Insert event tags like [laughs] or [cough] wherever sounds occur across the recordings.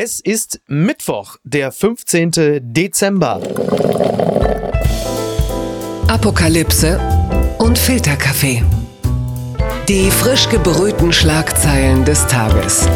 Es ist Mittwoch, der 15. Dezember. Apokalypse und Filterkaffee. Die frisch gebrühten Schlagzeilen des Tages.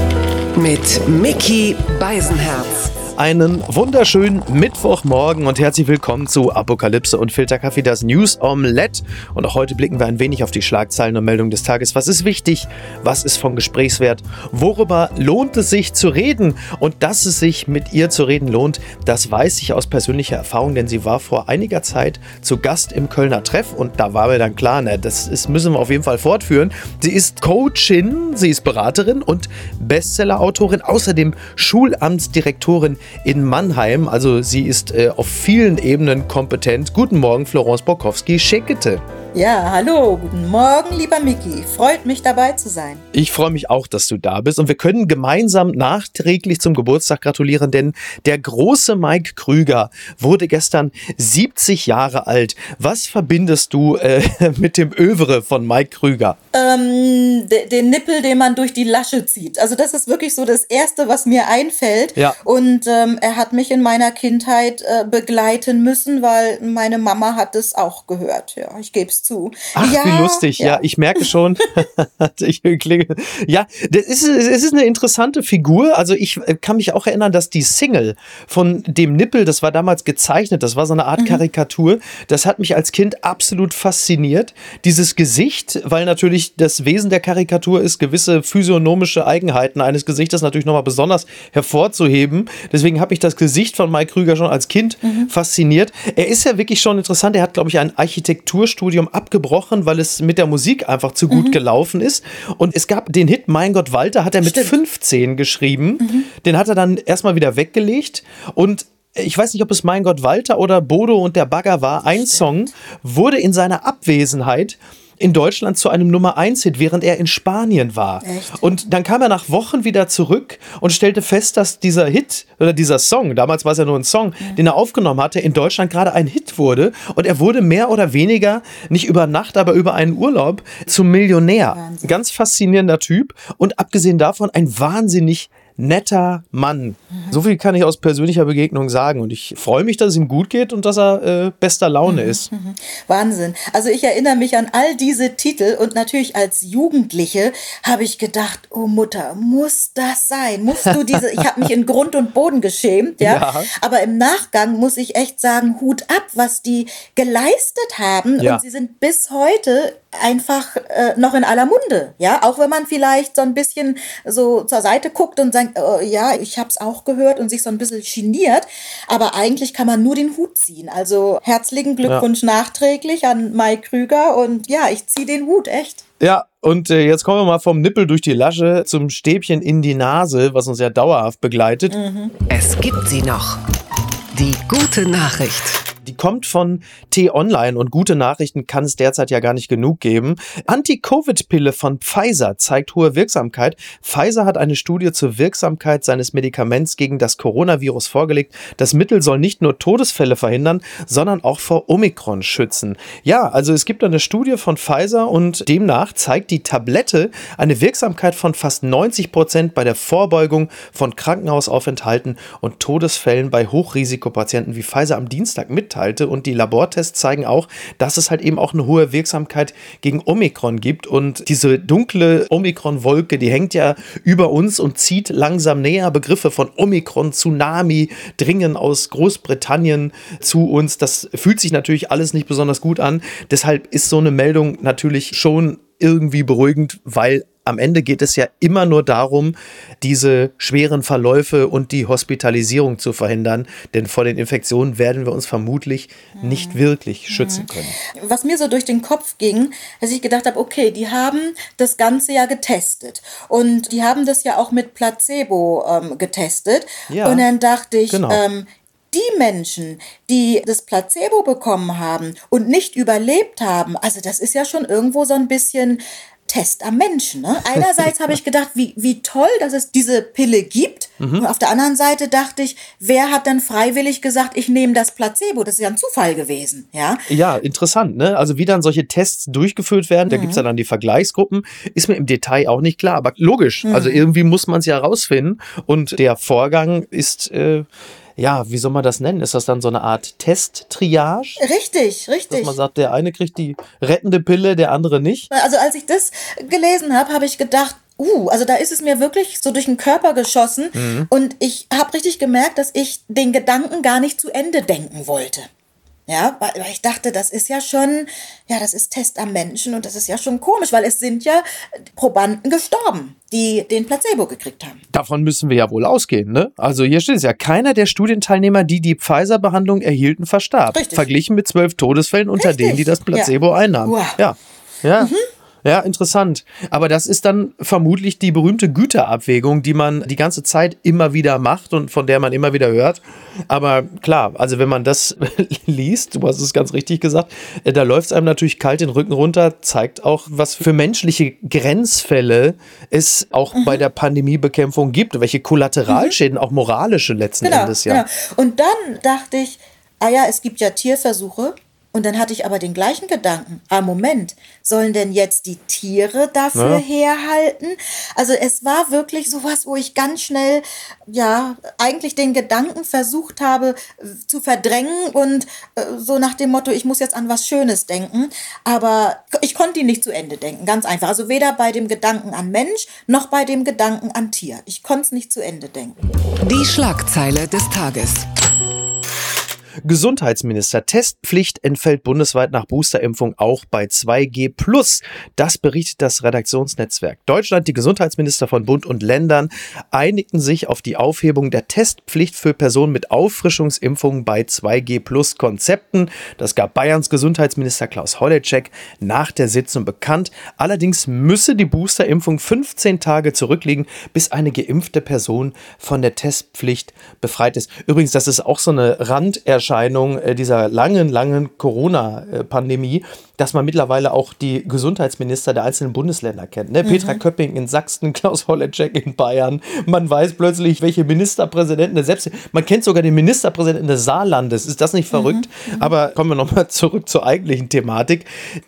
Mit Mickey Beisenherz. Einen wunderschönen Mittwochmorgen und herzlich willkommen zu Apokalypse und Filterkaffee, das News Omelette. Und auch heute blicken wir ein wenig auf die Schlagzeilen und Meldungen des Tages. Was ist wichtig? Was ist von Gesprächswert? Worüber lohnt es sich zu reden? Und dass es sich mit ihr zu reden lohnt, das weiß ich aus persönlicher Erfahrung, denn sie war vor einiger Zeit zu Gast im Kölner Treff und da war mir dann klar, ne, das ist, müssen wir auf jeden Fall fortführen. Sie ist Coachin, sie ist Beraterin und Bestsellerautorin, außerdem Schulamtsdirektorin in Mannheim. Also sie ist äh, auf vielen Ebenen kompetent. Guten Morgen, Florence Borkowski-Scheckete. Ja, hallo, guten Morgen, lieber Miki. Freut mich dabei zu sein. Ich freue mich auch, dass du da bist und wir können gemeinsam nachträglich zum Geburtstag gratulieren, denn der große Mike Krüger wurde gestern 70 Jahre alt. Was verbindest du äh, [laughs] mit dem Övre von Mike Krüger? Ähm, den Nippel, den man durch die Lasche zieht. Also das ist wirklich so das Erste, was mir einfällt. Ja. Und ähm, er hat mich in meiner Kindheit äh, begleiten müssen, weil meine Mama hat es auch gehört. Ja, ich gebe es zu. Ach, ja, wie lustig. Ja. ja. ich merke schon. [laughs] ich klinge. Ja, das ist, es ist eine interessante Figur. Also ich kann mich auch erinnern, dass die Single von dem Nippel, das war damals gezeichnet, das war so eine Art mhm. Karikatur. Das hat mich als Kind absolut fasziniert. Dieses Gesicht, weil natürlich das Wesen der Karikatur ist, gewisse physiognomische Eigenheiten eines Gesichtes natürlich nochmal besonders hervorzuheben. Deswegen habe ich das Gesicht von Mike Krüger schon als Kind mhm. fasziniert. Er ist ja wirklich schon interessant. Er hat, glaube ich, ein Architekturstudium abgebrochen, weil es mit der Musik einfach zu gut mhm. gelaufen ist. Und es gab den Hit Mein Gott Walter, hat er mit Stimmt. 15 geschrieben. Mhm. Den hat er dann erstmal wieder weggelegt. Und ich weiß nicht, ob es Mein Gott Walter oder Bodo und der Bagger war. Ein Song wurde in seiner Abwesenheit in Deutschland zu einem Nummer 1 Hit, während er in Spanien war. Echt? Und dann kam er nach Wochen wieder zurück und stellte fest, dass dieser Hit oder dieser Song, damals war es ja nur ein Song, ja. den er aufgenommen hatte, in Deutschland gerade ein Hit wurde. Und er wurde mehr oder weniger, nicht über Nacht, aber über einen Urlaub zum Millionär. Wahnsinn. Ganz faszinierender Typ und abgesehen davon ein wahnsinnig netter Mann. So viel kann ich aus persönlicher Begegnung sagen. Und ich freue mich, dass es ihm gut geht und dass er äh, bester Laune ist. [laughs] Wahnsinn. Also ich erinnere mich an all diese Titel und natürlich als Jugendliche habe ich gedacht, oh Mutter, muss das sein? Musst du diese, [laughs] ich habe mich in Grund und Boden geschämt, ja? ja? Aber im Nachgang muss ich echt sagen, Hut ab, was die geleistet haben. Ja. Und sie sind bis heute einfach äh, noch in aller Munde, ja, auch wenn man vielleicht so ein bisschen so zur Seite guckt und sagt, äh, ja, ich habe es auch gehört und sich so ein bisschen geniert, aber eigentlich kann man nur den Hut ziehen. Also herzlichen Glückwunsch ja. nachträglich an Mike Krüger und ja, ich ziehe den Hut echt. Ja, und äh, jetzt kommen wir mal vom Nippel durch die Lasche zum Stäbchen in die Nase, was uns ja dauerhaft begleitet. Mhm. Es gibt sie noch. Die gute Nachricht. Die kommt von T-Online und gute Nachrichten kann es derzeit ja gar nicht genug geben. Anti-Covid-Pille von Pfizer zeigt hohe Wirksamkeit. Pfizer hat eine Studie zur Wirksamkeit seines Medikaments gegen das Coronavirus vorgelegt. Das Mittel soll nicht nur Todesfälle verhindern, sondern auch vor Omikron schützen. Ja, also es gibt eine Studie von Pfizer und demnach zeigt die Tablette eine Wirksamkeit von fast 90 Prozent bei der Vorbeugung von Krankenhausaufenthalten und Todesfällen bei Hochrisikopatienten, wie Pfizer am Dienstag mit mitteilte. Und die Labortests zeigen auch, dass es halt eben auch eine hohe Wirksamkeit gegen Omikron gibt. Und diese dunkle Omikron-Wolke, die hängt ja über uns und zieht langsam näher. Begriffe von Omikron, Tsunami dringen aus Großbritannien zu uns. Das fühlt sich natürlich alles nicht besonders gut an. Deshalb ist so eine Meldung natürlich schon irgendwie beruhigend, weil am Ende geht es ja immer nur darum, diese schweren Verläufe und die Hospitalisierung zu verhindern, denn vor den Infektionen werden wir uns vermutlich nicht mhm. wirklich schützen können. Was mir so durch den Kopf ging, dass ich gedacht habe, okay, die haben das Ganze ja getestet und die haben das ja auch mit Placebo ähm, getestet ja, und dann dachte ich, genau. ähm, die Menschen, die das Placebo bekommen haben und nicht überlebt haben, also das ist ja schon irgendwo so ein bisschen Test am Menschen. Ne? Einerseits habe ich gedacht, wie, wie toll, dass es diese Pille gibt. Mhm. Und auf der anderen Seite dachte ich, wer hat denn freiwillig gesagt, ich nehme das Placebo? Das ist ja ein Zufall gewesen, ja? Ja, interessant, ne? Also wie dann solche Tests durchgeführt werden, da mhm. gibt's ja dann die Vergleichsgruppen, ist mir im Detail auch nicht klar, aber logisch. Mhm. Also irgendwie muss man es ja rausfinden und der Vorgang ist äh, ja, wie soll man das nennen? Ist das dann so eine Art Test-Triage? Richtig, richtig. Dass man sagt, der eine kriegt die rettende Pille, der andere nicht? Also als ich das gelesen habe, habe ich gedacht, uh, also da ist es mir wirklich so durch den Körper geschossen mhm. und ich habe richtig gemerkt, dass ich den Gedanken gar nicht zu Ende denken wollte. Ja, weil, weil ich dachte, das ist ja schon, ja, das ist Test am Menschen und das ist ja schon komisch, weil es sind ja Probanden gestorben, die den Placebo gekriegt haben. Davon müssen wir ja wohl ausgehen, ne? Also hier steht es ja, keiner der Studienteilnehmer, die die Pfizer-Behandlung erhielten, verstarb. Richtig. Verglichen mit zwölf Todesfällen unter Richtig. denen, die das Placebo ja. einnahmen. Wow. Ja. Ja. Mhm. Ja, interessant. Aber das ist dann vermutlich die berühmte Güterabwägung, die man die ganze Zeit immer wieder macht und von der man immer wieder hört. Aber klar, also wenn man das [laughs] liest, du hast es ganz richtig gesagt, äh, da läuft es einem natürlich kalt den Rücken runter, zeigt auch, was für menschliche Grenzfälle es auch mhm. bei der Pandemiebekämpfung gibt, welche Kollateralschäden, mhm. auch moralische letzten genau, Endes ja. Genau. Und dann dachte ich, ah ja, es gibt ja Tierversuche und dann hatte ich aber den gleichen Gedanken. Ah, Moment, sollen denn jetzt die Tiere dafür ja. herhalten? Also es war wirklich sowas, wo ich ganz schnell, ja, eigentlich den Gedanken versucht habe äh, zu verdrängen und äh, so nach dem Motto, ich muss jetzt an was Schönes denken. Aber ich konnte ihn nicht zu Ende denken, ganz einfach. Also weder bei dem Gedanken an Mensch noch bei dem Gedanken an Tier. Ich konnte es nicht zu Ende denken. Die Schlagzeile des Tages. Gesundheitsminister. Testpflicht entfällt bundesweit nach Boosterimpfung auch bei 2G+. Das berichtet das Redaktionsnetzwerk. Deutschland, die Gesundheitsminister von Bund und Ländern einigten sich auf die Aufhebung der Testpflicht für Personen mit Auffrischungsimpfungen bei 2G Konzepten. Das gab Bayerns Gesundheitsminister Klaus Holleczek nach der Sitzung bekannt. Allerdings müsse die Boosterimpfung 15 Tage zurückliegen, bis eine geimpfte Person von der Testpflicht befreit ist. Übrigens, das ist auch so eine Randerscheinung Erscheinung äh, dieser langen, langen Corona-Pandemie, dass man mittlerweile auch die Gesundheitsminister der einzelnen Bundesländer kennt. Ne? Mhm. Petra Köpping in Sachsen, Klaus Holleczek in Bayern. Man weiß plötzlich, welche Ministerpräsidenten, selbst man kennt sogar den Ministerpräsidenten des Saarlandes. Ist das nicht verrückt? Mhm. Mhm. Aber kommen wir nochmal zurück zur eigentlichen Thematik.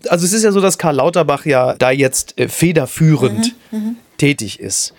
Also es ist ja so, dass Karl Lauterbach ja da jetzt äh, federführend mhm. mhm. tätig ist.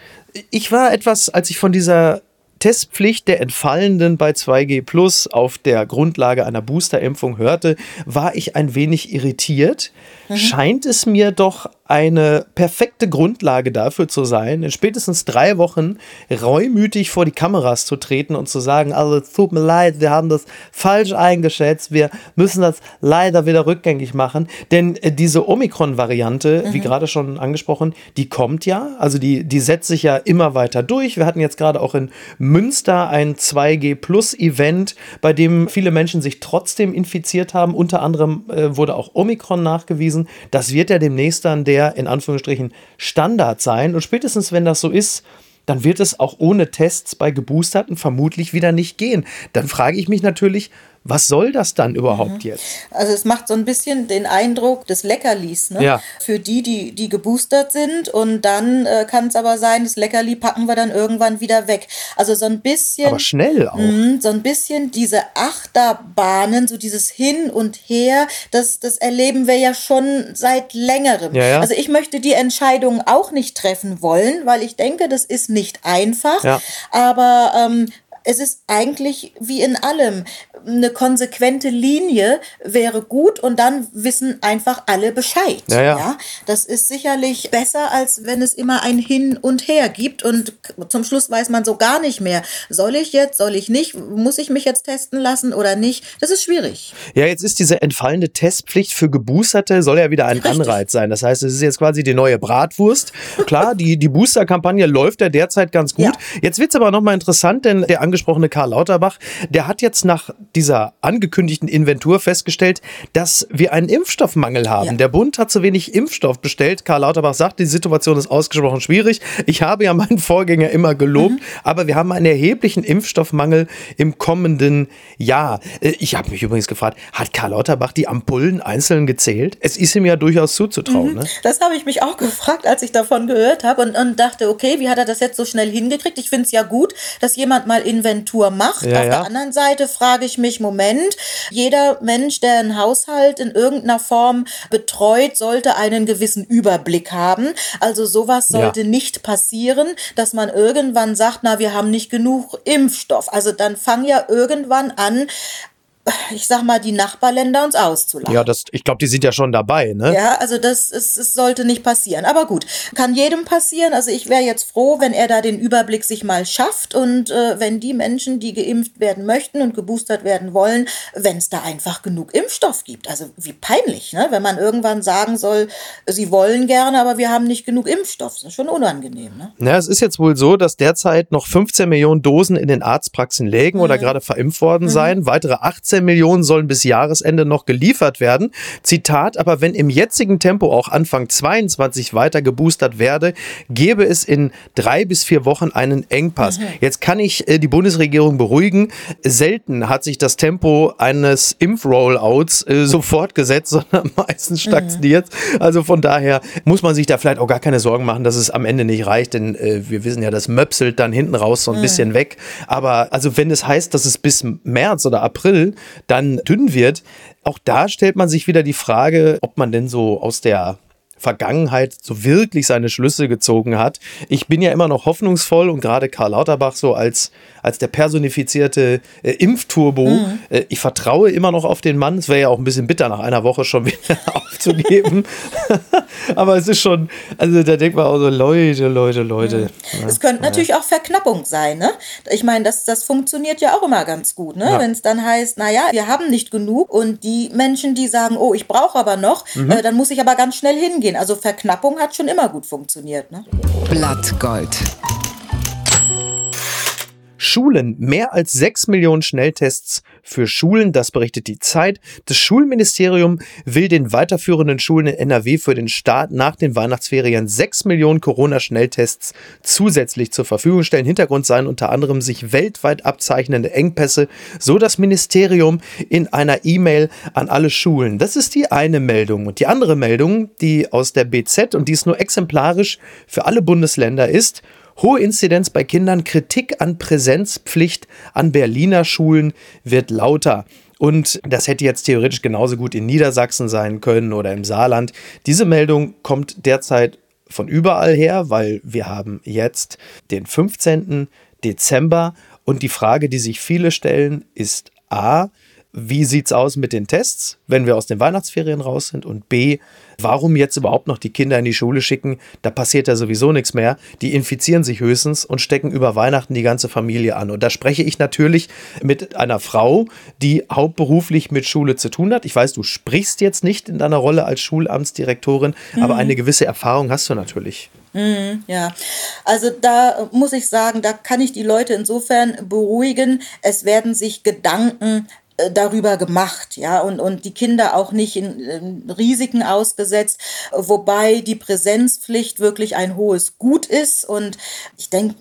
Ich war etwas, als ich von dieser Testpflicht der Entfallenden bei 2G Plus auf der Grundlage einer Boosterimpfung hörte, war ich ein wenig irritiert. Mhm. Scheint es mir doch eine perfekte Grundlage dafür zu sein, in spätestens drei Wochen reumütig vor die Kameras zu treten und zu sagen, also es tut mir leid, wir haben das falsch eingeschätzt, wir müssen das leider wieder rückgängig machen, denn äh, diese Omikron-Variante, mhm. wie gerade schon angesprochen, die kommt ja, also die, die setzt sich ja immer weiter durch. Wir hatten jetzt gerade auch in Münster ein 2G-Plus-Event, bei dem viele Menschen sich trotzdem infiziert haben, unter anderem äh, wurde auch Omikron nachgewiesen. Das wird ja demnächst dann der der in Anführungsstrichen Standard sein. Und spätestens wenn das so ist, dann wird es auch ohne Tests bei Geboosterten vermutlich wieder nicht gehen. Dann frage ich mich natürlich, was soll das dann überhaupt mhm. jetzt? Also es macht so ein bisschen den Eindruck des Leckerlis, ne? Ja. Für die, die, die geboostert sind und dann äh, kann es aber sein, das Leckerli packen wir dann irgendwann wieder weg. Also so ein bisschen. Aber schnell auch. Mh, so ein bisschen diese Achterbahnen, so dieses Hin und Her, das, das erleben wir ja schon seit längerem. Ja, ja. Also ich möchte die Entscheidung auch nicht treffen wollen, weil ich denke, das ist nicht einfach. Ja. Aber ähm, es ist eigentlich wie in allem. Eine konsequente Linie wäre gut und dann wissen einfach alle Bescheid. Ja, ja. ja, Das ist sicherlich besser, als wenn es immer ein Hin und Her gibt und zum Schluss weiß man so gar nicht mehr. Soll ich jetzt, soll ich nicht? Muss ich mich jetzt testen lassen oder nicht? Das ist schwierig. Ja, jetzt ist diese entfallende Testpflicht für Geboosterte, soll ja wieder ein Richtig. Anreiz sein. Das heißt, es ist jetzt quasi die neue Bratwurst. Klar, die, die Booster-Kampagne läuft ja derzeit ganz gut. Ja. Jetzt wird es aber nochmal interessant, denn der angesprochene Karl Lauterbach, der hat jetzt nach dieser angekündigten Inventur festgestellt, dass wir einen Impfstoffmangel haben. Ja. Der Bund hat zu wenig Impfstoff bestellt. Karl Lauterbach sagt, die Situation ist ausgesprochen schwierig. Ich habe ja meinen Vorgänger immer gelobt, mhm. aber wir haben einen erheblichen Impfstoffmangel im kommenden Jahr. Äh, ich habe mich übrigens gefragt, hat Karl Lauterbach die Ampullen einzeln gezählt? Es ist ihm ja durchaus zuzutrauen. Mhm. Ne? Das habe ich mich auch [laughs] gefragt, als ich davon gehört habe und, und dachte, okay, wie hat er das jetzt so schnell hingekriegt? Ich finde es ja gut, dass jemand mal Inventur macht. Ja, Auf ja. der anderen Seite frage ich mich, Moment, jeder Mensch, der einen Haushalt in irgendeiner Form betreut, sollte einen gewissen Überblick haben. Also sowas sollte ja. nicht passieren, dass man irgendwann sagt, na, wir haben nicht genug Impfstoff. Also dann fang ja irgendwann an, ich sag mal, die Nachbarländer uns auszulachen. Ja, das, ich glaube, die sind ja schon dabei, ne? Ja, also das, ist, es sollte nicht passieren. Aber gut, kann jedem passieren. Also ich wäre jetzt froh, wenn er da den Überblick sich mal schafft und äh, wenn die Menschen, die geimpft werden möchten und geboostert werden wollen, wenn es da einfach genug Impfstoff gibt. Also wie peinlich, ne? Wenn man irgendwann sagen soll, sie wollen gerne, aber wir haben nicht genug Impfstoff. Das ist schon unangenehm, ne? Ja, es ist jetzt wohl so, dass derzeit noch 15 Millionen Dosen in den Arztpraxen lägen mhm. oder gerade verimpft worden mhm. seien. Weitere 18 18 Millionen sollen bis Jahresende noch geliefert werden. Zitat, aber wenn im jetzigen Tempo auch Anfang 22 weiter geboostert werde, gäbe es in drei bis vier Wochen einen Engpass. Mhm. Jetzt kann ich äh, die Bundesregierung beruhigen. Selten hat sich das Tempo eines Impfrollouts äh, [laughs] so fortgesetzt, sondern meistens stagniert. Mhm. Also von daher muss man sich da vielleicht auch gar keine Sorgen machen, dass es am Ende nicht reicht, denn äh, wir wissen ja, das möpselt dann hinten raus so ein mhm. bisschen weg. Aber also wenn es heißt, dass es bis März oder April dann dünn wird. Auch da stellt man sich wieder die Frage, ob man denn so aus der Vergangenheit so wirklich seine Schlüsse gezogen hat. Ich bin ja immer noch hoffnungsvoll und gerade Karl Lauterbach so als, als der personifizierte äh, Impfturbo. Mhm. Äh, ich vertraue immer noch auf den Mann. Es wäre ja auch ein bisschen bitter, nach einer Woche schon [laughs] wieder aufzugeben. [laughs] Aber es ist schon, also da denkt man auch so, Leute, Leute, Leute. Mhm. Es könnte ja. natürlich auch Verknappung sein, ne? Ich meine, das, das funktioniert ja auch immer ganz gut, ne? Ja. Wenn es dann heißt, naja, wir haben nicht genug und die Menschen, die sagen, oh, ich brauche aber noch, mhm. äh, dann muss ich aber ganz schnell hingehen gehen. Also Verknappung hat schon immer gut funktioniert. Ne? Blattgold. Schulen. Mehr als sechs Millionen Schnelltests für Schulen, das berichtet die Zeit. Das Schulministerium will den weiterführenden Schulen in NRW für den Start nach den Weihnachtsferien sechs Millionen Corona-Schnelltests zusätzlich zur Verfügung stellen. Hintergrund seien unter anderem sich weltweit abzeichnende Engpässe, so das Ministerium in einer E-Mail an alle Schulen. Das ist die eine Meldung. Und die andere Meldung, die aus der BZ und die ist nur exemplarisch für alle Bundesländer ist, Hohe Inzidenz bei Kindern, Kritik an Präsenzpflicht an Berliner Schulen wird lauter. Und das hätte jetzt theoretisch genauso gut in Niedersachsen sein können oder im Saarland. Diese Meldung kommt derzeit von überall her, weil wir haben jetzt den 15. Dezember und die Frage, die sich viele stellen, ist A, wie sieht es aus mit den Tests, wenn wir aus den Weihnachtsferien raus sind? Und B, warum jetzt überhaupt noch die Kinder in die Schule schicken? Da passiert ja sowieso nichts mehr. Die infizieren sich höchstens und stecken über Weihnachten die ganze Familie an. Und da spreche ich natürlich mit einer Frau, die hauptberuflich mit Schule zu tun hat. Ich weiß, du sprichst jetzt nicht in deiner Rolle als Schulamtsdirektorin, mhm. aber eine gewisse Erfahrung hast du natürlich. Mhm, ja, also da muss ich sagen, da kann ich die Leute insofern beruhigen. Es werden sich Gedanken darüber gemacht, ja, und, und die Kinder auch nicht in, in, Risiken ausgesetzt, wobei die Präsenzpflicht wirklich ein hohes Gut ist. Und ich denke,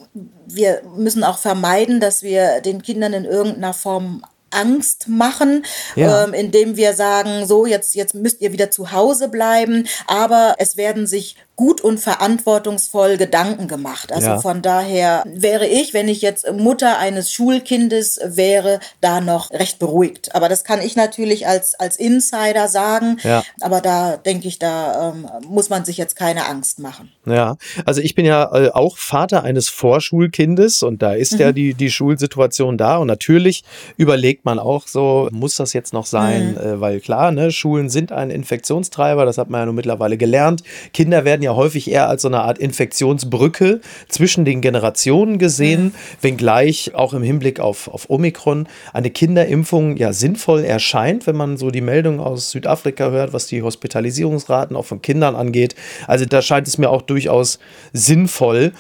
wir müssen auch vermeiden, dass wir den Kindern in irgendeiner Form Angst machen, ja. ähm, indem wir sagen, so, jetzt, jetzt müsst ihr wieder zu Hause bleiben, aber es werden sich gut und verantwortungsvoll Gedanken gemacht. Also ja. von daher wäre ich, wenn ich jetzt Mutter eines Schulkindes wäre, da noch recht beruhigt. Aber das kann ich natürlich als, als Insider sagen. Ja. Aber da denke ich, da ähm, muss man sich jetzt keine Angst machen. Ja, also ich bin ja äh, auch Vater eines Vorschulkindes und da ist mhm. ja die, die Schulsituation da. Und natürlich überlegt man auch so, muss das jetzt noch sein? Mhm. Äh, weil klar, ne, Schulen sind ein Infektionstreiber, das hat man ja nun mittlerweile gelernt. Kinder werden ja häufig eher als so eine Art Infektionsbrücke zwischen den Generationen gesehen, mhm. wenngleich auch im Hinblick auf, auf Omikron eine Kinderimpfung ja sinnvoll erscheint, wenn man so die Meldung aus Südafrika hört, was die Hospitalisierungsraten auch von Kindern angeht. Also da scheint es mir auch durchaus sinnvoll.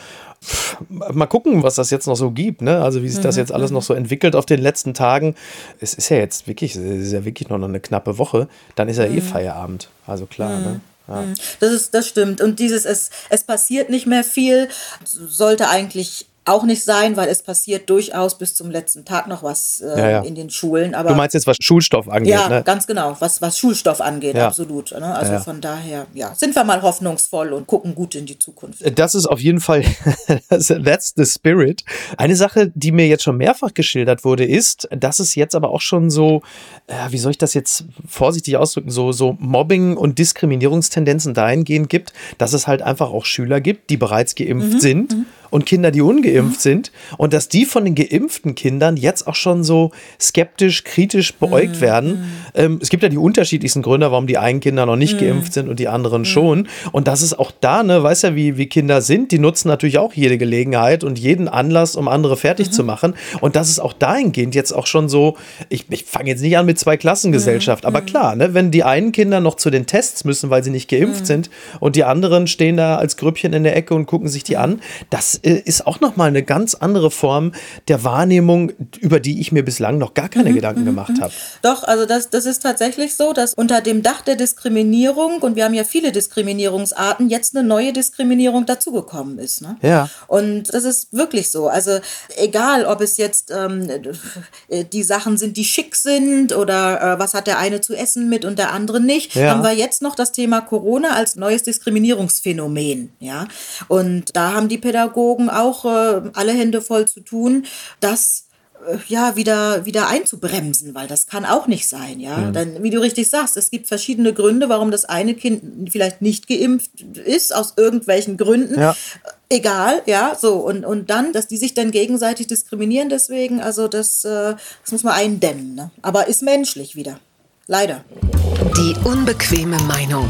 mal gucken, was das jetzt noch so gibt, ne? Also wie sich das mhm, jetzt alles noch mhm. so entwickelt auf den letzten Tagen. Es ist ja jetzt wirklich, es ist ja wirklich noch eine knappe Woche. Dann ist ja eh Feierabend. Also klar, ne? Ja. Das ist, das stimmt. Und dieses, es, es passiert nicht mehr viel, sollte eigentlich auch nicht sein, weil es passiert durchaus bis zum letzten Tag noch was äh, ja, ja. in den Schulen. Aber du meinst jetzt, was Schulstoff angeht? Ja, ne? ganz genau, was, was Schulstoff angeht, ja. absolut. Ne? Also von daher, ja, sind wir mal hoffnungsvoll und gucken gut in die Zukunft. Das ist auf jeden Fall, [laughs] that's the spirit. Eine Sache, die mir jetzt schon mehrfach geschildert wurde, ist, dass es jetzt aber auch schon so, äh, wie soll ich das jetzt vorsichtig ausdrücken, so, so Mobbing und Diskriminierungstendenzen dahingehend gibt, dass es halt einfach auch Schüler gibt, die bereits geimpft mhm. sind. Mhm und Kinder, die ungeimpft mhm. sind und dass die von den geimpften Kindern jetzt auch schon so skeptisch, kritisch beäugt mhm. werden. Ähm, es gibt ja die unterschiedlichsten Gründe, warum die einen Kinder noch nicht mhm. geimpft sind und die anderen mhm. schon. Und das ist auch da, ne, weiß ja, wie, wie Kinder sind, die nutzen natürlich auch jede Gelegenheit und jeden Anlass, um andere fertig zu mhm. machen. Und das ist auch dahingehend jetzt auch schon so, ich, ich fange jetzt nicht an mit zwei Klassengesellschaft, aber klar, ne, wenn die einen Kinder noch zu den Tests müssen, weil sie nicht geimpft sind und die anderen stehen da als Grüppchen in der Ecke und gucken sich die an, das äh, ist auch nochmal eine ganz andere Form der Wahrnehmung, über die ich mir bislang noch gar keine mhm, Gedanken mhm, gemacht mhm. habe. Doch, also das, das ist tatsächlich so, dass unter dem Dach der Diskriminierung, und wir haben ja viele Diskriminierungsarten, jetzt eine neue Diskriminierung dazugekommen ist. Ne? Ja. Und das ist wirklich so. Also egal, ob es jetzt ähm, die Sachen sind, die schick sind oder äh, was hat der eine zu essen mit und der andere nicht, ja. haben wir jetzt noch das Thema Corona als neues Diskriminierungsphänomen. Ja. Und da haben die Pädagogen Pädagogen auch äh, alle Hände voll zu tun, das äh, ja wieder wieder einzubremsen, weil das kann auch nicht sein, ja. ja. Dann, wie du richtig sagst, es gibt verschiedene Gründe, warum das eine Kind vielleicht nicht geimpft ist aus irgendwelchen Gründen. Ja. Egal, ja, so und und dann, dass die sich dann gegenseitig diskriminieren, deswegen, also das, äh, das muss man eindämmen, ne? Aber ist menschlich wieder, leider. Die unbequeme Meinung.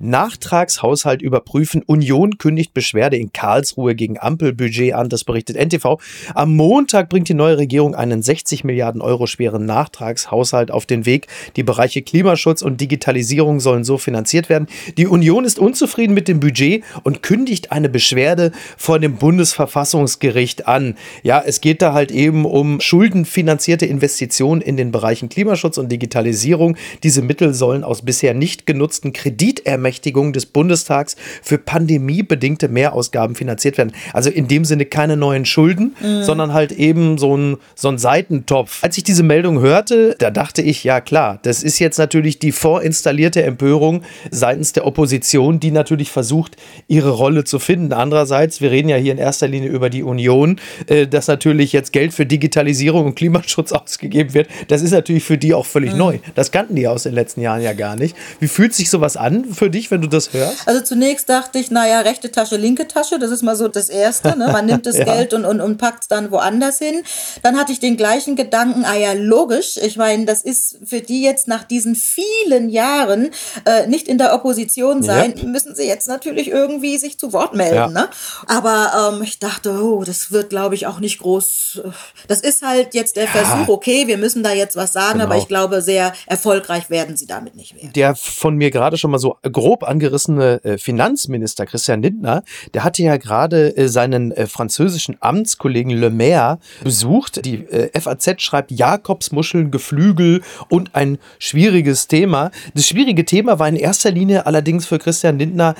Nachtragshaushalt überprüfen. Union kündigt Beschwerde in Karlsruhe gegen Ampelbudget an. Das berichtet NTV. Am Montag bringt die neue Regierung einen 60 Milliarden Euro schweren Nachtragshaushalt auf den Weg. Die Bereiche Klimaschutz und Digitalisierung sollen so finanziert werden. Die Union ist unzufrieden mit dem Budget und kündigt eine Beschwerde vor dem Bundesverfassungsgericht an. Ja, es geht da halt eben um schuldenfinanzierte Investitionen in den Bereichen Klimaschutz und Digitalisierung. Diese Mittel sollen aus bisher nicht genutzten Kreditermächtigungen Ermächtigung des Bundestags für pandemiebedingte Mehrausgaben finanziert werden. Also in dem Sinne keine neuen Schulden, mhm. sondern halt eben so ein, so ein Seitentopf. Als ich diese Meldung hörte, da dachte ich, ja klar, das ist jetzt natürlich die vorinstallierte Empörung seitens der Opposition, die natürlich versucht, ihre Rolle zu finden. Andererseits, wir reden ja hier in erster Linie über die Union, äh, dass natürlich jetzt Geld für Digitalisierung und Klimaschutz [laughs] ausgegeben wird. Das ist natürlich für die auch völlig mhm. neu. Das kannten die aus den letzten Jahren ja gar nicht. Wie fühlt sich sowas an für dich? Dich, wenn du das hörst? Also zunächst dachte ich, naja, rechte Tasche, linke Tasche, das ist mal so das Erste. Ne? Man nimmt [laughs] das ja. Geld und, und, und packt es dann woanders hin. Dann hatte ich den gleichen Gedanken, ah ja, logisch. Ich meine, das ist für die jetzt nach diesen vielen Jahren äh, nicht in der Opposition sein, yep. müssen sie jetzt natürlich irgendwie sich zu Wort melden. Ja. Ne? Aber ähm, ich dachte, oh, das wird, glaube ich, auch nicht groß. Das ist halt jetzt der ja. Versuch, okay, wir müssen da jetzt was sagen, genau. aber ich glaube, sehr erfolgreich werden sie damit nicht werden. Der von mir gerade schon mal so groß grob angerissene äh, Finanzminister Christian Lindner, der hatte ja gerade äh, seinen äh, französischen Amtskollegen Le Maire besucht. Die FAZ schreibt Jakobsmuscheln, Geflügel und ein schwieriges Thema. Das schwierige Thema war in erster Linie allerdings für Christian Lindner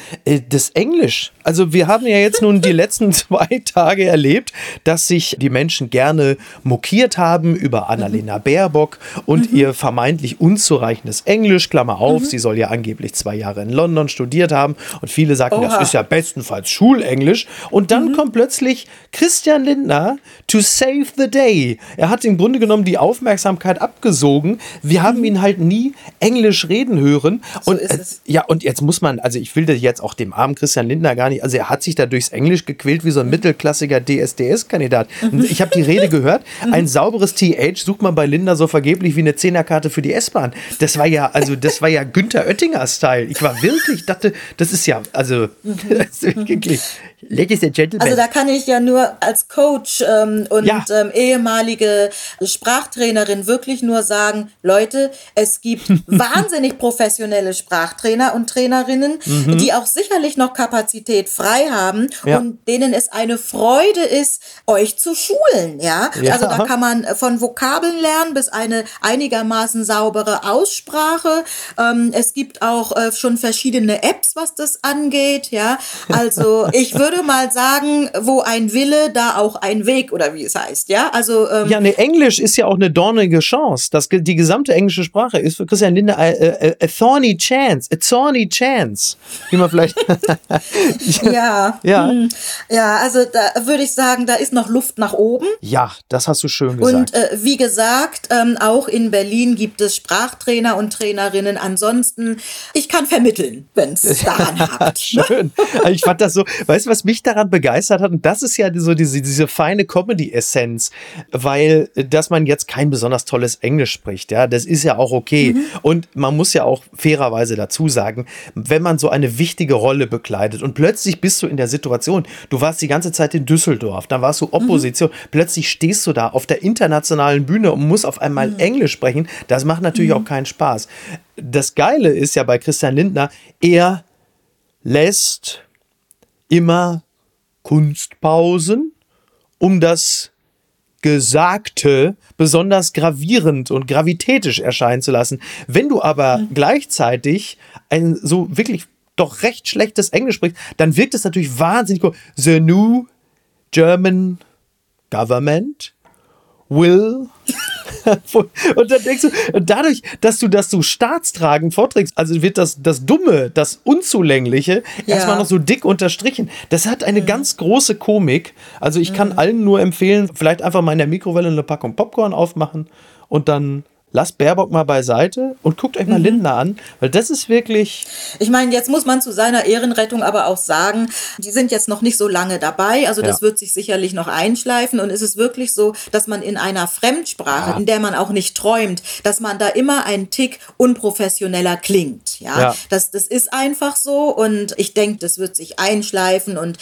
das Englisch. Also wir haben ja jetzt nun die letzten [laughs] zwei Tage erlebt, dass sich die Menschen gerne mokiert haben über Annalena mhm. Baerbock und mhm. ihr vermeintlich unzureichendes Englisch. Klammer auf, mhm. sie soll ja angeblich zwei Jahre in London studiert haben und viele sagten, Oha. das ist ja bestenfalls Schulenglisch. Und dann mhm. kommt plötzlich Christian Lindner to save the day. Er hat im Grunde genommen die Aufmerksamkeit abgesogen. Wir mhm. haben ihn halt nie Englisch reden hören. So und äh, ja, und jetzt muss man, also ich will das jetzt auch dem armen Christian Lindner gar nicht, also er hat sich da durchs Englisch gequält wie so ein mhm. mittelklassiger DSDS-Kandidat. Mhm. Ich habe die Rede gehört, mhm. ein sauberes TH sucht man bei Linda so vergeblich wie eine Zehnerkarte für die S-Bahn. Das war ja, also das war ja Günther Oettinger-Style. Ich war wirklich, dachte, das ist ja, also, [laughs] das ist wirklich, Ladies and Gentlemen. Also da kann ich ja nur als Coach ähm, und Ja. ähm, ehemalige Sprachtrainerin wirklich nur sagen, Leute, es gibt [laughs] wahnsinnig professionelle Sprachtrainer und Trainerinnen, die auch sicherlich noch Kapazität frei haben Ja. und denen es eine Freude ist, euch zu schulen. Ja? Ja. Also da kann man von Vokabeln lernen bis eine einigermaßen saubere Aussprache. Ähm, es gibt auch äh, schon verschiedene Apps, was das angeht. Ja, also ich würde [laughs] mal sagen, wo ein Wille, da auch ein Weg oder wie es heißt. Ja, also ähm, Ja, ne, Englisch ist ja auch eine dornige Chance. Das, die gesamte englische Sprache ist für Christian Lindner a, a, a thorny chance, a thorny chance. Wie man vielleicht. [laughs] ja, Ja. hm. ja, also da würde ich sagen, da ist noch Luft nach oben. ja, das hast du schön gesagt. Und äh, wie gesagt, ähm, auch in Berlin gibt es Sprachtrainer und Trainerinnen. Ansonsten, ich kann vermitteln, wenn es daran hakt. ne? [laughs] Schön. Also Ich fand das so, weißt du, was mich daran begeistert hat? Und das ist ja so diese, diese feine Comedy-Essenz, weil, äh, dass man jetzt kein besonders tolles Englisch spricht, ja, das ist ja auch okay. Und man muss ja auch fairerweise dazu sagen, wenn man so eine wichtige Rolle bekleidet und plötzlich bist du in der Situation, du warst die ganze Zeit in Düsseldorf, dann warst du Opposition, plötzlich stehst du da auf der internationalen Bühne und musst auf einmal Englisch sprechen, das macht natürlich auch keinen Spaß. Das Geile ist ja bei Christian Lindner, er lässt immer Kunstpausen, um das Gesagte besonders gravierend und gravitätisch erscheinen zu lassen. Wenn du aber gleichzeitig ein so wirklich doch recht schlechtes Englisch sprichst, dann wirkt es natürlich wahnsinnig cool. The new German government will [laughs] und dann denkst du, dadurch, dass du das so staatstragend vorträgst, also wird das, das Dumme, das Unzulängliche Ja. erstmal noch so dick unterstrichen. Das hat eine ganz große Komik. Also ich kann allen nur empfehlen, vielleicht einfach mal in der Mikrowelle eine Packung Popcorn aufmachen und dann lasst Baerbock mal beiseite und guckt euch mal Lindner an, weil das ist wirklich, Ich meine, jetzt muss man zu seiner Ehrenrettung aber auch sagen, die sind jetzt noch nicht so lange dabei, also das Ja. wird sich sicherlich noch einschleifen und es ist wirklich so, dass man in einer Fremdsprache, Ja. in der man auch nicht träumt, dass man da immer einen Tick unprofessioneller klingt, ja. Ja. Das, das ist einfach so und ich denke, das wird sich einschleifen und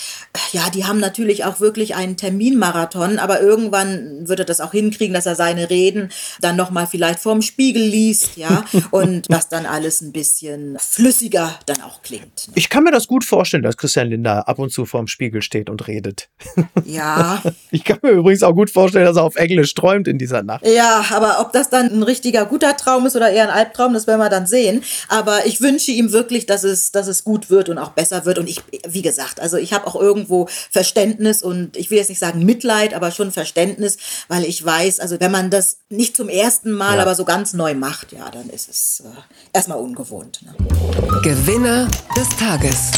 ja, die haben natürlich auch wirklich einen Terminmarathon, aber irgendwann wird er das auch hinkriegen, dass er seine Reden dann nochmal vielleicht vorm Spiegel liest, ja, [laughs] und dass dann alles ein bisschen flüssiger dann auch klingt. ne? ich kann mir das gut vorstellen, dass Christian Lindner ab und zu vorm Spiegel steht und redet. [laughs] Ja, Ich kann mir übrigens auch gut vorstellen, dass er auf Englisch träumt in dieser Nacht. ja, aber ob das dann ein richtiger guter Traum ist oder eher ein Albtraum, das werden wir dann sehen. Aber ich wünsche ihm wirklich, dass es, dass es gut wird und auch besser wird. Und ich, wie gesagt, also ich habe auch irgendwo Verständnis und ich will jetzt nicht sagen Mitleid, aber schon Verständnis, weil ich weiß, also wenn man das nicht zum ersten Mal, Ja. aber so ganz neu macht, ja, dann ist es äh, erstmal ungewohnt. Ne? Gewinner des Tages.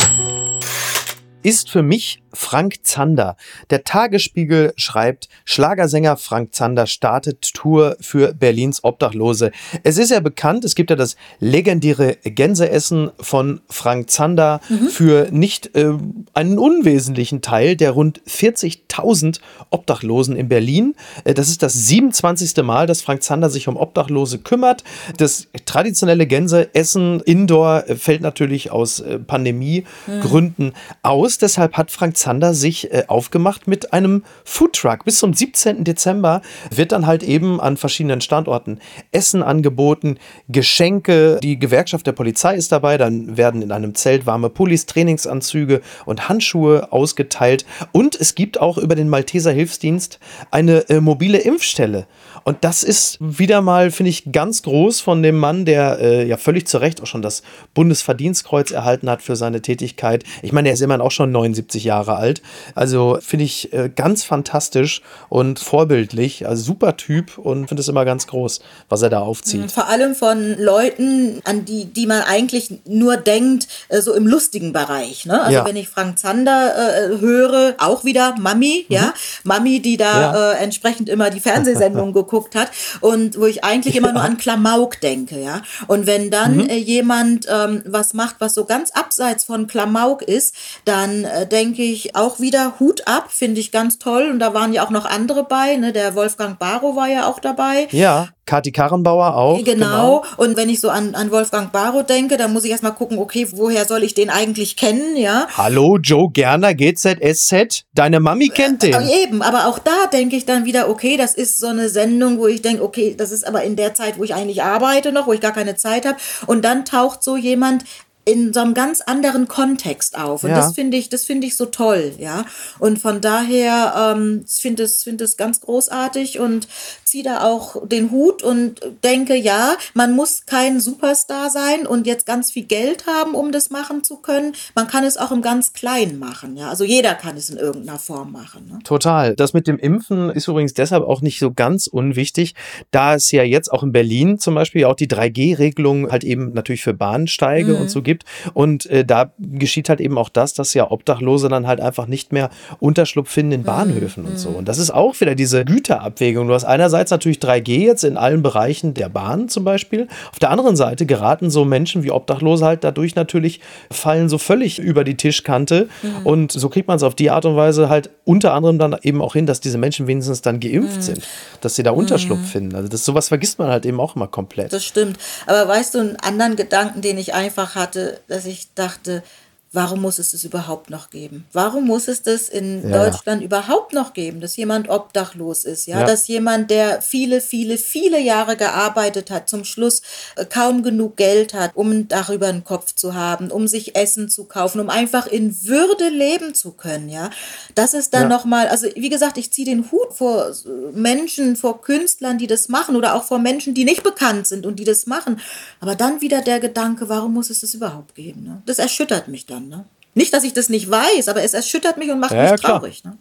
ist für mich Frank Zander. Der Tagesspiegel schreibt, Schlagersänger Frank Zander startet Tour für Berlins Obdachlose. Es ist ja bekannt, es gibt ja das legendäre Gänseessen von Frank Zander für nicht äh, einen unwesentlichen Teil der rund 40.000 Obdachlosen in Berlin. Äh, das ist das 27. Mal, dass Frank Zander sich um Obdachlose kümmert. Das traditionelle Gänseessen indoor fällt natürlich aus äh, Pandemiegründen aus. Deshalb hat Frank Zander sich äh, aufgemacht mit einem Foodtruck. Bis zum 17. Dezember wird dann halt eben an verschiedenen Standorten Essen angeboten, Geschenke. Die Gewerkschaft der Polizei ist dabei. Dann werden in einem Zelt warme Pullis, Trainingsanzüge und Handschuhe ausgeteilt. Und es gibt auch über den Malteser Hilfsdienst eine äh, mobile Impfstelle. Und das ist wieder mal, finde ich, ganz groß von dem Mann, der äh, ja völlig zu Recht auch schon das Bundesverdienstkreuz erhalten hat für seine Tätigkeit. Ich meine, er ist immerhin auch schon 79 Jahre alt. Also finde ich äh, ganz fantastisch und vorbildlich. Also super Typ und finde es immer ganz groß, was er da aufzieht. Vor allem von Leuten, an die, die man eigentlich nur denkt, äh, so im lustigen Bereich. Ne? Also Ja. wenn ich Frank Zander äh, höre, auch wieder Mami, ja, Mami, die da Mhm. Ja. äh, entsprechend immer die Fernsehsendung [laughs] geguckt hat und wo ich eigentlich immer nur an Klamauk denke, ja. Und wenn dann Mhm. äh, jemand ähm, was macht, was so ganz abseits von Klamauk ist, dann äh, denke ich, ich auch wieder Hut ab, finde ich ganz toll. Und da waren ja auch noch andere bei, ne? Der Wolfgang Barrow war ja auch dabei. Ja, Kati Karrenbauer auch. Genau. genau. Und wenn ich so an, an Wolfgang Barrow denke, dann muss ich erstmal gucken, okay, woher soll ich den eigentlich kennen, ja? Hallo, Joe Gerner, GZSZ. Deine Mami kennt den. Äh, eben, aber auch da denke ich dann wieder, okay, das ist so eine Sendung, wo ich denke, okay, das ist aber in der Zeit, wo ich eigentlich arbeite noch, wo ich gar keine Zeit habe. Und dann taucht so jemand in so einem ganz anderen Kontext auf. Und ja. das finde ich, das finde ich so toll, ja. Und von daher ähm, finde es, finde es ganz großartig und ziehe da auch den Hut und denke, ja, man muss kein Superstar sein und jetzt ganz viel Geld haben, um das machen zu können. Man kann es auch im ganz Kleinen machen, ja. Also jeder kann es in irgendeiner Form machen. Ne? Total. Das mit dem Impfen ist übrigens deshalb auch nicht so ganz unwichtig, da es ja jetzt auch in Berlin zum Beispiel auch die 3G-Regelung halt eben natürlich für Bahnsteige mhm. und so gibt. Und äh, da geschieht halt eben auch das, dass ja Obdachlose dann halt einfach nicht mehr Unterschlupf finden in mhm. Bahnhöfen mhm. und so. Und das ist auch wieder diese Güterabwägung. Du hast einerseits natürlich 3G jetzt in allen Bereichen der Bahn zum Beispiel. Auf der anderen Seite geraten so Menschen wie Obdachlose halt dadurch natürlich, fallen so völlig über die Tischkante. Mhm. Und so kriegt man es auf die Art und Weise halt unter anderem dann eben auch hin, dass diese Menschen wenigstens dann geimpft mhm. sind, dass sie da Unterschlupf mhm. finden. Also das sowas vergisst man halt eben auch immer komplett. Das stimmt. Aber weißt du, einen anderen Gedanken, den ich einfach hatte, dass ich dachte, warum muss es das überhaupt noch geben? Warum muss es das in ja. Deutschland überhaupt noch geben, dass jemand obdachlos ist, ja? ja? dass jemand, der viele, viele, viele Jahre gearbeitet hat, zum Schluss äh, kaum genug Geld hat, um ein Dach über den Kopf zu haben, um sich Essen zu kaufen, um einfach in Würde leben zu können, ja? Das ist dann ja. nochmal, also wie gesagt, ich ziehe den Hut vor Menschen, vor Künstlern, die das machen oder auch vor Menschen, die nicht bekannt sind und die das machen. Aber dann wieder der Gedanke, warum muss es das überhaupt geben? Ne? Das erschüttert mich dann. Ne? Nicht, dass ich das nicht weiß, aber es erschüttert mich und macht ja, mich traurig. Ne?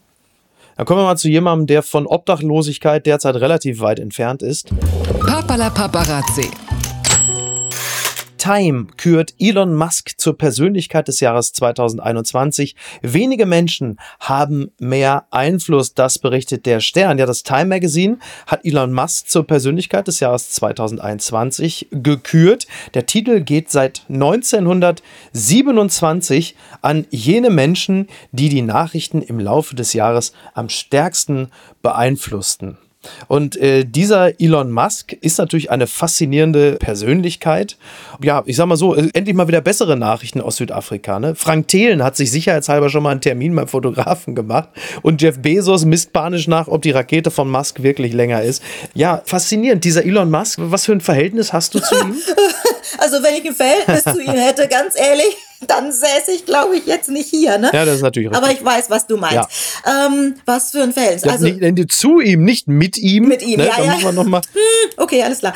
Dann kommen wir mal zu jemandem, der von Obdachlosigkeit derzeit relativ weit entfernt ist. Papala Paparazzi. Time kürt Elon Musk zur Persönlichkeit des Jahres 2021. Wenige Menschen haben mehr Einfluss, das berichtet der Stern. Ja, das Time Magazine hat Elon Musk zur Persönlichkeit des Jahres 2021 gekürt. Der Titel geht seit 1927 an jene Menschen, die die Nachrichten im Laufe des Jahres am stärksten beeinflussten. Und äh, dieser Elon Musk ist natürlich eine faszinierende Persönlichkeit. Ja, ich sag mal so, äh, endlich mal wieder bessere Nachrichten aus Südafrika. Ne? Frank Thelen hat sich sicherheitshalber schon mal einen Termin beim Fotografen gemacht und Jeff Bezos misst panisch nach, ob die Rakete von Musk wirklich länger ist. Ja, faszinierend. Dieser Elon Musk, was für ein Verhältnis hast du zu ihm? [laughs] also, wenn ich ein Verhältnis zu ihm hätte, ganz ehrlich dann säße ich, glaube ich, jetzt nicht hier. Ne? Ja, das ist natürlich richtig. Aber ich weiß, was du meinst. Ja. Ähm, was für ein Verhältnis. Also, nicht, zu ihm, nicht mit ihm. Mit ihm, ne? ja, ja. Wir noch mal [laughs] hm, okay, alles klar.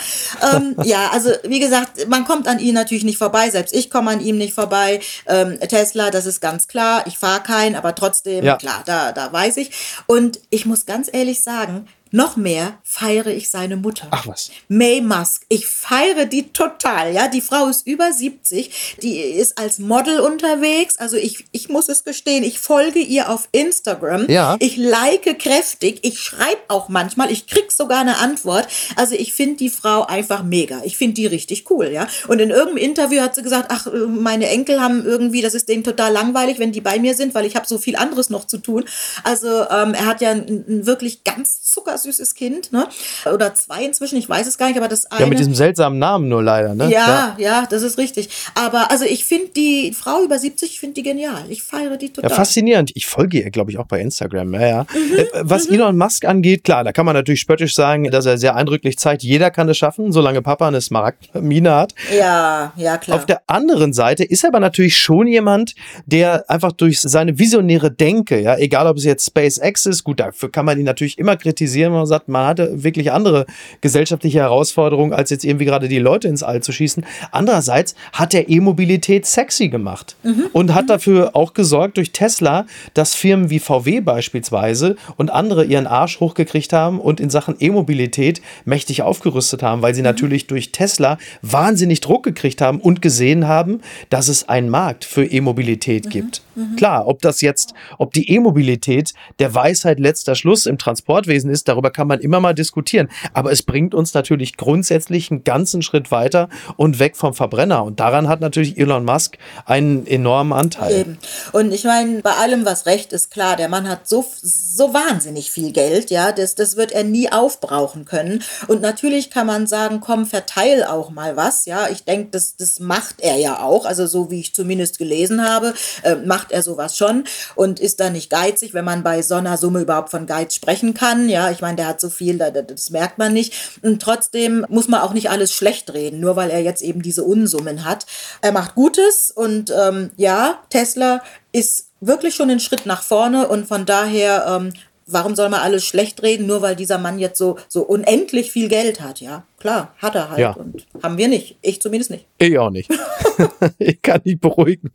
Ähm, [laughs] ja, also wie gesagt, man kommt an ihn natürlich nicht vorbei. Selbst ich komme an ihm nicht vorbei. Ähm, Tesla, das ist ganz klar. Ich fahre keinen, aber trotzdem, ja. klar, da, da weiß ich. Und ich muss ganz ehrlich sagen, noch mehr feiere ich seine Mutter. Ach was. May Musk. Ich feiere die total. Ja, die Frau ist über 70. Die ist als Model unterwegs. Also ich, ich muss es gestehen, ich folge ihr auf Instagram. Ja. Ich like kräftig. Ich schreibe auch manchmal. Ich krieg sogar eine Antwort. Also ich finde die Frau einfach mega. Ich finde die richtig cool. Ja. Und in irgendeinem Interview hat sie gesagt, ach, meine Enkel haben irgendwie, das ist denen total langweilig, wenn die bei mir sind, weil ich habe so viel anderes noch zu tun. Also ähm, er hat ja ein, ein wirklich ganz zucker süßes Kind, ne? Oder zwei inzwischen, ich weiß es gar nicht, aber das eine. Ja, mit diesem seltsamen Namen nur leider, ne? Ja, ja, ja das ist richtig. Aber also ich finde die Frau über 70, ich finde die genial. Ich feiere die total. Ja, faszinierend. Ich folge ihr, glaube ich, auch bei Instagram. Ja, ja. Mhm, äh, Was mhm. Elon Musk angeht, klar, da kann man natürlich spöttisch sagen, dass er sehr eindrücklich zeigt, jeder kann es schaffen, solange Papa eine Smaragdmine hat. Ja, ja, klar. Auf der anderen Seite ist er aber natürlich schon jemand, der einfach durch seine visionäre Denke, ja, egal ob es jetzt SpaceX ist, gut, dafür kann man ihn natürlich immer kritisieren, wenn man sagt, man hatte wirklich andere gesellschaftliche Herausforderungen, als jetzt irgendwie gerade die Leute ins All zu schießen. Andererseits hat er E-Mobilität sexy gemacht mhm. und hat mhm. dafür auch gesorgt durch Tesla, dass Firmen wie VW beispielsweise und andere ihren Arsch hochgekriegt haben und in Sachen E-Mobilität mächtig aufgerüstet haben, weil sie mhm. natürlich durch Tesla wahnsinnig Druck gekriegt haben und gesehen haben, dass es einen Markt für E-Mobilität mhm. gibt. Mhm. Klar, ob das jetzt, ob die E-Mobilität der Weisheit letzter Schluss im Transportwesen ist, darüber kann man immer mal diskutieren. Aber es bringt uns natürlich grundsätzlich einen ganzen Schritt weiter und weg vom Verbrenner. Und daran hat natürlich Elon Musk einen enormen Anteil. Eben. Und ich meine, bei allem, was recht ist, klar, der Mann hat so, so wahnsinnig viel Geld, ja, das, das wird er nie aufbrauchen können. Und natürlich kann man sagen, komm, verteil auch mal was, ja. Ich denke, das, das macht er ja auch. Also so wie ich zumindest gelesen habe, äh, macht er sowas schon und ist da nicht geizig, wenn man bei so einer Summe überhaupt von Geiz sprechen kann. Ja, ich meine, der hat so viel, das merkt man nicht. Und trotzdem muss man auch nicht alles schlecht reden, nur weil er jetzt eben diese Unsummen hat. Er macht Gutes und ähm, ja, Tesla ist wirklich schon einen Schritt nach vorne und von daher ähm, warum soll man alles schlecht reden, nur weil dieser Mann jetzt so, so unendlich viel Geld hat, ja? Klar, hat er halt ja. und haben wir nicht. Ich zumindest nicht. Ich auch nicht. [laughs] ich kann nicht beruhigen.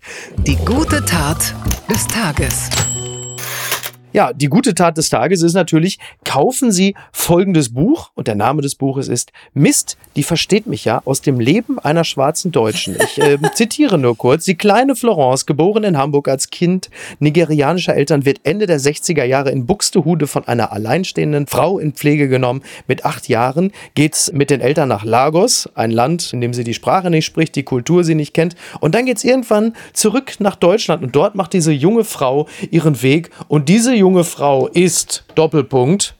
Die gute Tat des Tages. Ja, die gute Tat des Tages ist natürlich, kaufen Sie folgendes Buch und der Name des Buches ist Mist, die versteht mich ja, aus dem Leben einer schwarzen Deutschen. Ich äh, [laughs] zitiere nur kurz. Die kleine Florence, geboren in Hamburg als Kind nigerianischer Eltern, wird Ende der 60er Jahre in Buxtehude von einer alleinstehenden Frau in Pflege genommen. Mit acht Jahren geht's mit den Eltern nach Lagos, ein Land, in dem sie die Sprache nicht spricht, die Kultur sie nicht kennt. Und dann geht's irgendwann zurück nach Deutschland und dort macht diese junge Frau ihren Weg und diese junge Frau ist Doppelpunkt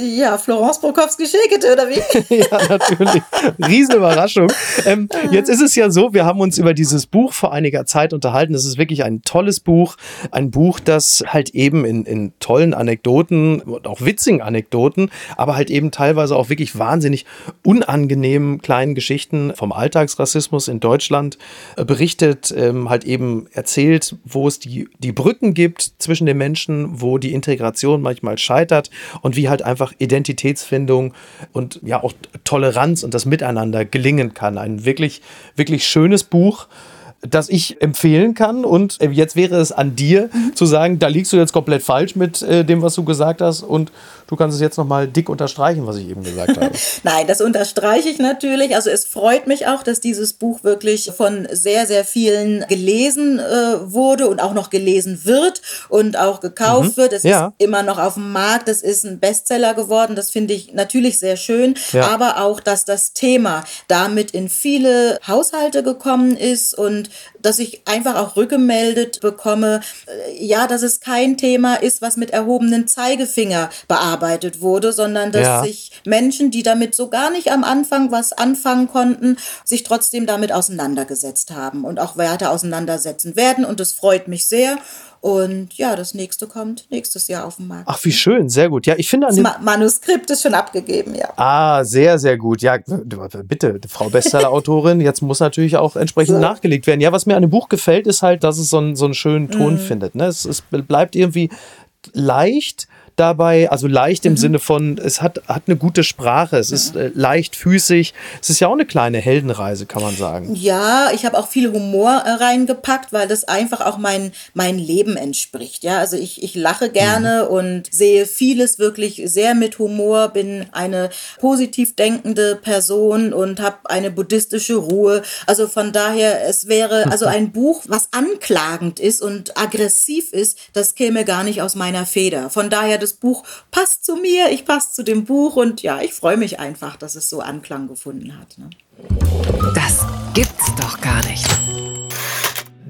ja, Florence Brokowski-Schäkete, oder wie? [laughs] ja, natürlich. Riesenüberraschung. Ähm, jetzt ist es ja so, wir haben uns über dieses Buch vor einiger Zeit unterhalten. Es ist wirklich ein tolles Buch. Ein Buch, das halt eben in, in tollen Anekdoten und auch witzigen Anekdoten, aber halt eben teilweise auch wirklich wahnsinnig unangenehmen kleinen Geschichten vom Alltagsrassismus in Deutschland äh, berichtet, ähm, halt eben erzählt, wo es die, die Brücken gibt zwischen den Menschen, wo die Integration manchmal scheitert und wie halt einfach Identitätsfindung und ja auch Toleranz und das Miteinander gelingen kann. Ein wirklich, wirklich schönes Buch das ich empfehlen kann. Und äh, jetzt wäre es an dir mhm. zu sagen, da liegst du jetzt komplett falsch mit äh, dem, was du gesagt hast. Und du kannst es jetzt nochmal dick unterstreichen, was ich eben gesagt habe. [laughs] Nein, das unterstreiche ich natürlich. Also es freut mich auch, dass dieses Buch wirklich von sehr, sehr vielen gelesen äh, wurde und auch noch gelesen wird und auch gekauft mhm. wird. Es ja. ist immer noch auf dem Markt. Es ist ein Bestseller geworden. Das finde ich natürlich sehr schön. Ja. Aber auch, dass das Thema damit in viele Haushalte gekommen ist und dass ich einfach auch rückgemeldet bekomme, äh, ja, dass es kein Thema ist, was mit erhobenen Zeigefinger bearbeitet wurde, sondern dass ja. sich Menschen, die damit so gar nicht am Anfang was anfangen konnten, sich trotzdem damit auseinandergesetzt haben und auch weiter auseinandersetzen werden. Und das freut mich sehr. Und ja, das nächste kommt nächstes Jahr auf den Markt. Ach, wie schön, sehr gut. Ja, ich finde an dem das Manuskript ist schon abgegeben, ja. Ah, sehr, sehr gut. Ja, bitte, Frau Bestseller-Autorin, [laughs] jetzt muss natürlich auch entsprechend so. nachgelegt werden. Ja, was mir an dem Buch gefällt, ist halt, dass es so einen, so einen schönen Ton mm. findet. Ne? Es, es bleibt irgendwie leicht, dabei, also leicht im mhm. Sinne von, es hat, hat eine gute Sprache, es ja. ist äh, leichtfüßig. Es ist ja auch eine kleine Heldenreise, kann man sagen. Ja, ich habe auch viel Humor äh, reingepackt, weil das einfach auch mein, mein Leben entspricht. Ja, also ich, ich lache gerne mhm. und sehe vieles wirklich sehr mit Humor, bin eine positiv denkende Person und habe eine buddhistische Ruhe. Also von daher, es wäre [laughs] also ein Buch, was anklagend ist und aggressiv ist, das käme gar nicht aus meiner Feder. Von daher das Buch passt zu mir, ich passe zu dem Buch und ja, ich freue mich einfach, dass es so Anklang gefunden hat. Ne? Das gibt's doch gar nicht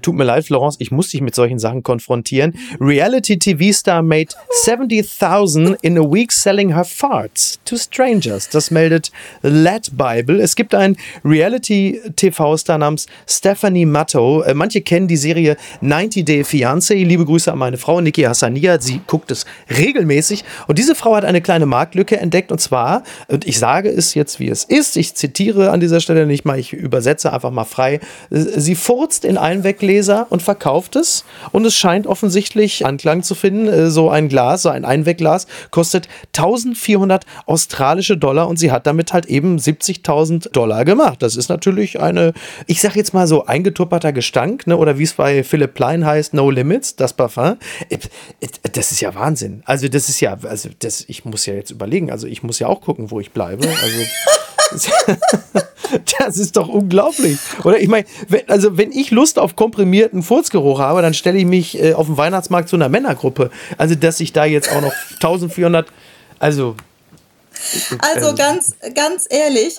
tut mir leid, Florence, ich muss dich mit solchen Sachen konfrontieren. Reality TV Star made 70.000 in a week selling her farts to strangers. Das meldet Lad Bible. Es gibt einen Reality TV Star namens Stephanie Matto. Äh, manche kennen die Serie 90 Day Fiancé. Liebe Grüße an meine Frau Niki Hassania. Sie guckt es regelmäßig. Und diese Frau hat eine kleine Marktlücke entdeckt. Und zwar, und ich sage es jetzt, wie es ist. Ich zitiere an dieser Stelle nicht mal, ich übersetze einfach mal frei. Sie furzt in Einweggläser Gläser und verkauft es. Und es scheint offensichtlich Anklang zu finden. Äh, so ein Glas, so ein Einwegglas, kostet 1400 australische Dollar und sie hat damit halt eben 70.000 Dollar gemacht. Das ist natürlich eine, ich sag jetzt mal so, eingetupperter Gestank, ne? oder wie es bei Philipp Plein heißt, No Limits, das Parfum. Äh, äh, das ist ja Wahnsinn. Also, das ist ja, also, das, ich muss ja jetzt überlegen, also, ich muss ja auch gucken, wo ich bleibe. Also. [laughs] [laughs] das ist doch unglaublich. Oder ich meine, also wenn ich Lust auf komprimierten Furzgeruch habe, dann stelle ich mich äh, auf dem Weihnachtsmarkt zu einer Männergruppe. Also, dass ich da jetzt auch noch [laughs] 1400, also Also Ähm, ganz, ganz ehrlich,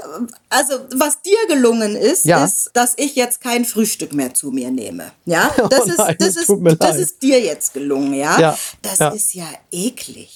also was dir gelungen ist, Ja. ist, dass ich jetzt kein Frühstück mehr zu mir nehme. Ja, [laughs] das Oh ist, nein, das ist, tut mir das ist dir jetzt gelungen, ja. Ja, Das ja. ist ja eklig.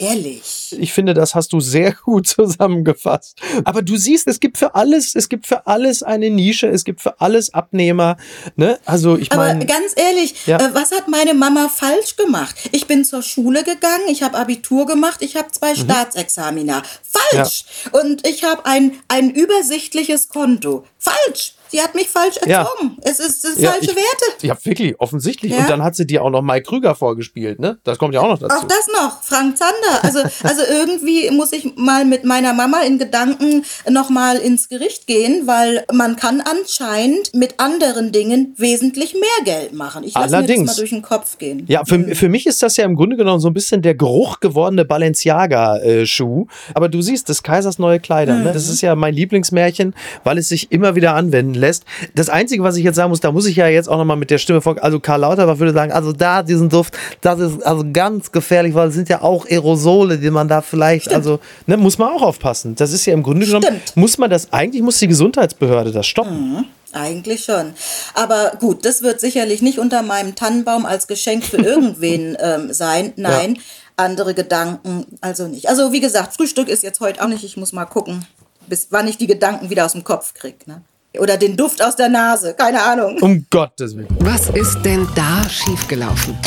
Ehrlich. Ich finde, das hast du sehr [laughs] gut zusammengefasst. Aber du siehst, es gibt für alles, es gibt für alles eine Nische, es gibt für alles Abnehmer. Ne? Also ich Aber meine, ganz ehrlich, Ja. äh, was hat meine Mama falsch gemacht? Ich bin zur Schule gegangen, ich habe Abitur gemacht, ich habe Mhm. zwei Staatsexamina. Falsch. Und ich habe ein, ein übersichtliches Konto. Falsch. Sie hat mich falsch Ja. erzogen. Es ist, es ist ja, falsche ich, Werte. Ja, wirklich, offensichtlich. Ja. Und dann hat sie dir auch noch Mike Krüger vorgespielt, ne? Das kommt ja auch noch dazu. Auch das noch, Frank Zander. Also, also irgendwie muss ich mal mit meiner Mama in Gedanken noch mal ins Gericht gehen, weil man kann anscheinend mit anderen Dingen wesentlich mehr Geld machen. Ich lasse mir das Allerdings. mal durch den Kopf gehen. Ja, für, für mich ist das ja im Grunde genommen so ein bisschen der Geruch gewordene Balenciaga-Schuh. Aber du siehst, des Kaisers neue Kleider. Ne? Das ist ja mein Lieblingsmärchen, weil es sich immer wieder anwenden lässt. Das Einzige, was ich jetzt sagen muss, da muss ich ja jetzt auch nochmal mit der Stimme vor. Also Karl Lauterbach würde sagen, also da diesen Duft, das ist also ganz gefährlich, weil es sind ja auch Aerosole, die man da vielleicht, also ne, muss man auch aufpassen. Das ist ja im Grunde genommen, Stimmt. muss man das, eigentlich muss die Gesundheitsbehörde das stoppen. Eigentlich schon. Aber gut, das wird sicherlich nicht unter meinem Tannenbaum als Geschenk für [laughs] irgendwen ähm, sein. Nein, andere Gedanken also nicht. Also wie gesagt, Frühstück ist jetzt heute auch nicht. Ich muss mal gucken, bis wann ich die Gedanken wieder aus dem Kopf kriege. Ne? Oder den Duft aus der Nase. Keine Ahnung. Um Gottes Willen. Was ist denn da schiefgelaufen?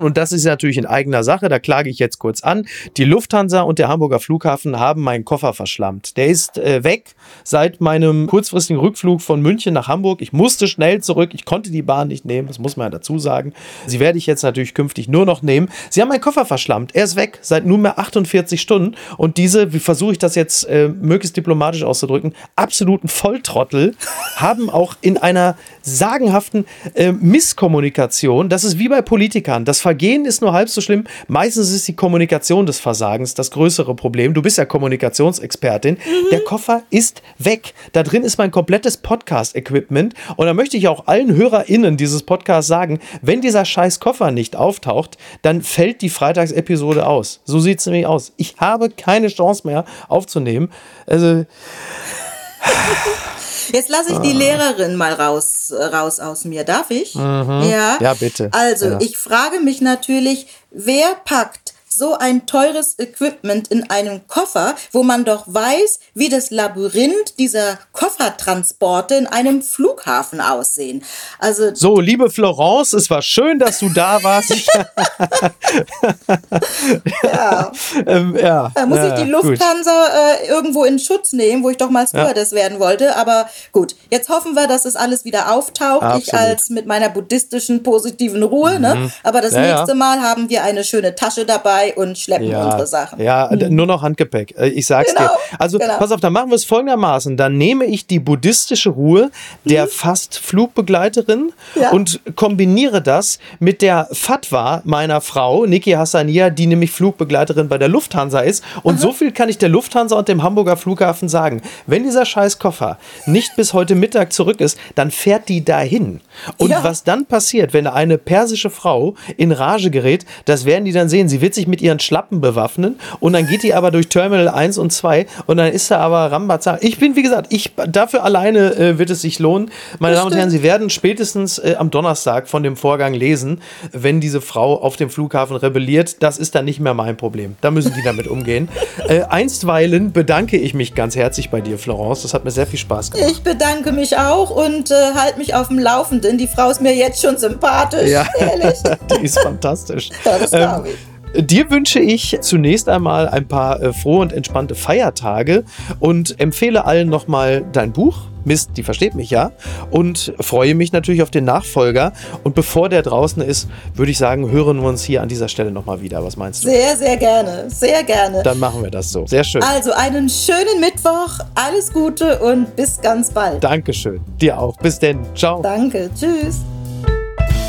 Und das ist natürlich in eigener Sache, da klage ich jetzt kurz an. Die Lufthansa und der Hamburger Flughafen haben meinen Koffer verschlammt. Der ist äh, weg seit meinem kurzfristigen Rückflug von München nach Hamburg. Ich musste schnell zurück, ich konnte die Bahn nicht nehmen, das muss man ja dazu sagen. Sie werde ich jetzt natürlich künftig nur noch nehmen. Sie haben meinen Koffer verschlammt. Er ist weg seit nunmehr 48 Stunden. Und diese, wie versuche ich das jetzt äh, möglichst diplomatisch auszudrücken, absoluten Volltrottel [laughs] haben auch in einer sagenhaften äh, Misskommunikation, das ist wie bei Politikern, das Vergehen ist nur halb so schlimm, meistens ist die Kommunikation des Versagens das größere Problem. Du bist ja Kommunikationsexpertin. Der Koffer ist weg. Da drin ist mein komplettes Podcast-Equipment und da möchte ich auch allen HörerInnen dieses Podcasts sagen, wenn dieser scheiß Koffer nicht auftaucht, dann fällt die Freitagsepisode aus. So sieht es nämlich aus. Ich habe keine Chance mehr aufzunehmen. Also, [laughs] Jetzt lasse ich die Lehrerin mal raus, raus aus mir. Darf ich? Ja. Ja, bitte. Also, Ja. ich frage mich natürlich, wer packt so ein teures Equipment in einen Koffer, wo man doch weiß, wie das Labyrinth dieser Koffertransporte in einem Flughafen aussehen. Also, So, liebe Florence, es war schön, dass du da warst. [laughs] Ich, ja. ähm, ja, Da muss ja, ich die. Lufthansa äh, irgendwo in Schutz nehmen, wo ich doch mal Stewardess werden wollte. Aber gut, jetzt hoffen wir, dass es alles wieder auftaucht. Ich Absolut. als mit meiner buddhistischen positiven Ruhe. Ne? Aber das Ja, ja. nächste Mal haben wir eine schöne Tasche dabei und schleppen unsere Sachen. Ja, d- nur noch Handgepäck. Äh, Ich sag's Genau, dir. Also, genau. pass auf, dann machen wir es folgendermaßen. Dann nehme ich die buddhistische Ruhe der fast Flugbegleiterin. Ja. und kombiniere das mit der Fatwa meiner Frau, Niki Hassania, die nämlich Flugbegleiterin bei der Lufthansa ist. Und so viel kann ich der Lufthansa und dem Hamburger Flughafen sagen. Wenn dieser scheiß Koffer nicht bis heute Mittag zurück ist, dann fährt die dahin. Und Ja. was dann passiert, wenn eine persische Frau in Rage gerät, das werden die dann sehen. Sie wird sich mit ihren Schlappen bewaffnen und dann geht die aber durch Terminal 1 und 2 und dann ist da aber Rambazar. Ich bin, wie gesagt, ich, dafür alleine äh, wird es sich lohnen. Meine Damen und Herren, Sie werden spätestens äh, am Donnerstag von dem Vorgang lesen, wenn diese Frau auf dem Flughafen rebelliert. Das ist dann nicht mehr mein Problem. Da müssen die damit umgehen. [laughs] Äh, einstweilen bedanke ich mich ganz herzlich bei dir, Florence. Das hat mir sehr viel Spaß gemacht. Ich bedanke mich auch und äh, halt mich auf dem Laufenden. Die Frau ist mir jetzt schon sympathisch. Ja. Ehrlich. [laughs] Die ist fantastisch. Ja, das glaube ich. Dir wünsche ich zunächst einmal ein paar äh, frohe und entspannte Feiertage und empfehle allen nochmal dein Buch. Mist, die versteht mich ja. Und freue mich natürlich auf den Nachfolger. Und bevor der draußen ist, würde ich sagen, hören wir uns hier an dieser Stelle nochmal wieder. Was meinst du? Sehr, sehr gerne. Sehr gerne. Dann machen wir das so. Sehr schön. Also einen schönen Mittwoch, alles Gute und bis ganz bald. Dankeschön. Dir auch. Bis denn. Ciao. Danke, tschüss.